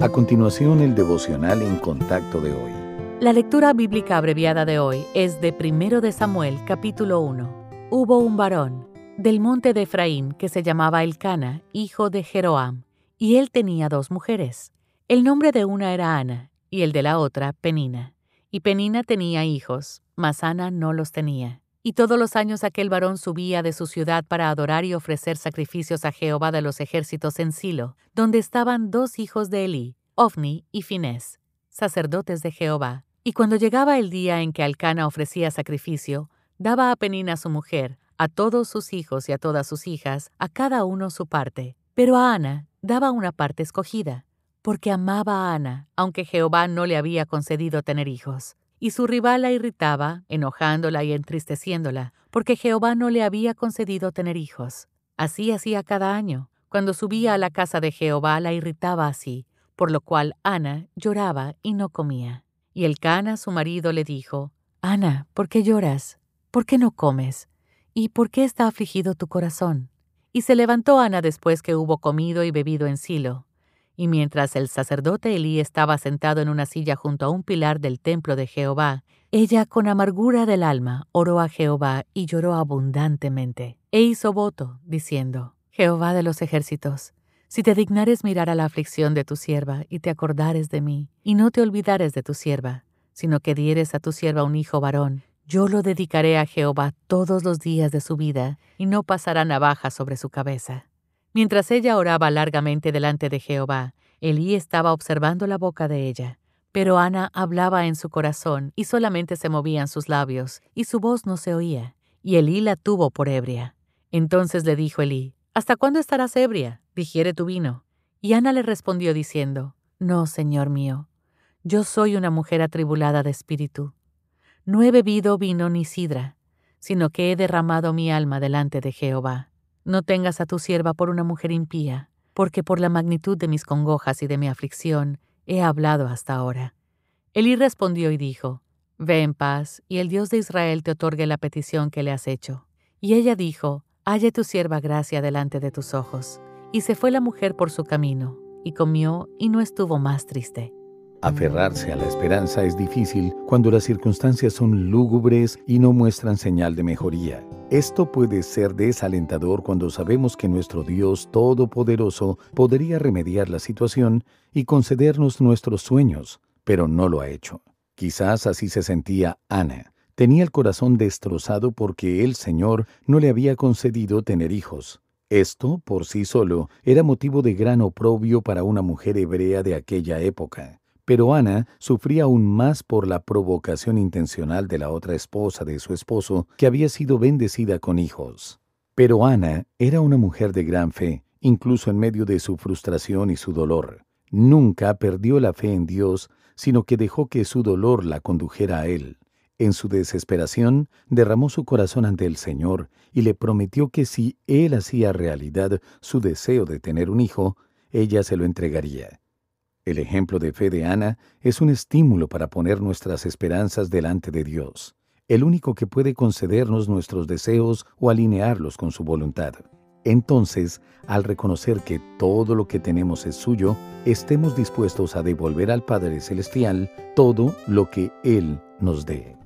A continuación, el devocional en contacto de hoy. La lectura bíblica abreviada de hoy es de 1 de Samuel, capítulo 1. Hubo un varón del monte de Efraín que se llamaba Elcana, hijo de Jeroam, y él tenía dos mujeres. El nombre de una era Ana y el de la otra Penina. Y Penina tenía hijos, mas Ana no los tenía. Y todos los años aquel varón subía de su ciudad para adorar y ofrecer sacrificios a Jehová de los ejércitos en Silo, donde estaban dos hijos de Elí, Ofni y Finés, sacerdotes de Jehová. Y cuando llegaba el día en que Alcana ofrecía sacrificio, daba a Penina su mujer, a todos sus hijos y a todas sus hijas, a cada uno su parte. Pero a Ana daba una parte escogida, porque amaba a Ana, aunque Jehová no le había concedido tener hijos y su rival la irritaba, enojándola y entristeciéndola, porque Jehová no le había concedido tener hijos. Así hacía cada año. Cuando subía a la casa de Jehová la irritaba así, por lo cual Ana lloraba y no comía. Y el Cana, su marido, le dijo, Ana, ¿por qué lloras? ¿Por qué no comes? ¿Y por qué está afligido tu corazón? Y se levantó Ana después que hubo comido y bebido en Silo. Y mientras el sacerdote Elí estaba sentado en una silla junto a un pilar del templo de Jehová, ella con amargura del alma oró a Jehová y lloró abundantemente, e hizo voto, diciendo, Jehová de los ejércitos, si te dignares mirar a la aflicción de tu sierva y te acordares de mí, y no te olvidares de tu sierva, sino que dieres a tu sierva un hijo varón, yo lo dedicaré a Jehová todos los días de su vida, y no pasará navaja sobre su cabeza. Mientras ella oraba largamente delante de Jehová, Elí estaba observando la boca de ella. Pero Ana hablaba en su corazón y solamente se movían sus labios, y su voz no se oía. Y Elí la tuvo por ebria. Entonces le dijo Elí, ¿Hasta cuándo estarás ebria? Digiere tu vino. Y Ana le respondió diciendo, No, señor mío, yo soy una mujer atribulada de espíritu. No he bebido vino ni sidra, sino que he derramado mi alma delante de Jehová. No tengas a tu sierva por una mujer impía, porque por la magnitud de mis congojas y de mi aflicción he hablado hasta ahora. Elí respondió y dijo, Ve en paz, y el Dios de Israel te otorgue la petición que le has hecho. Y ella dijo, Halle tu sierva gracia delante de tus ojos. Y se fue la mujer por su camino, y comió, y no estuvo más triste. Aferrarse a la esperanza es difícil cuando las circunstancias son lúgubres y no muestran señal de mejoría. Esto puede ser desalentador cuando sabemos que nuestro Dios Todopoderoso podría remediar la situación y concedernos nuestros sueños, pero no lo ha hecho. Quizás así se sentía Ana. Tenía el corazón destrozado porque el Señor no le había concedido tener hijos. Esto, por sí solo, era motivo de gran oprobio para una mujer hebrea de aquella época. Pero Ana sufría aún más por la provocación intencional de la otra esposa de su esposo, que había sido bendecida con hijos. Pero Ana era una mujer de gran fe, incluso en medio de su frustración y su dolor. Nunca perdió la fe en Dios, sino que dejó que su dolor la condujera a Él. En su desesperación, derramó su corazón ante el Señor y le prometió que si Él hacía realidad su deseo de tener un hijo, ella se lo entregaría. El ejemplo de fe de Ana es un estímulo para poner nuestras esperanzas delante de Dios, el único que puede concedernos nuestros deseos o alinearlos con su voluntad. Entonces, al reconocer que todo lo que tenemos es suyo, estemos dispuestos a devolver al Padre Celestial todo lo que Él nos dé.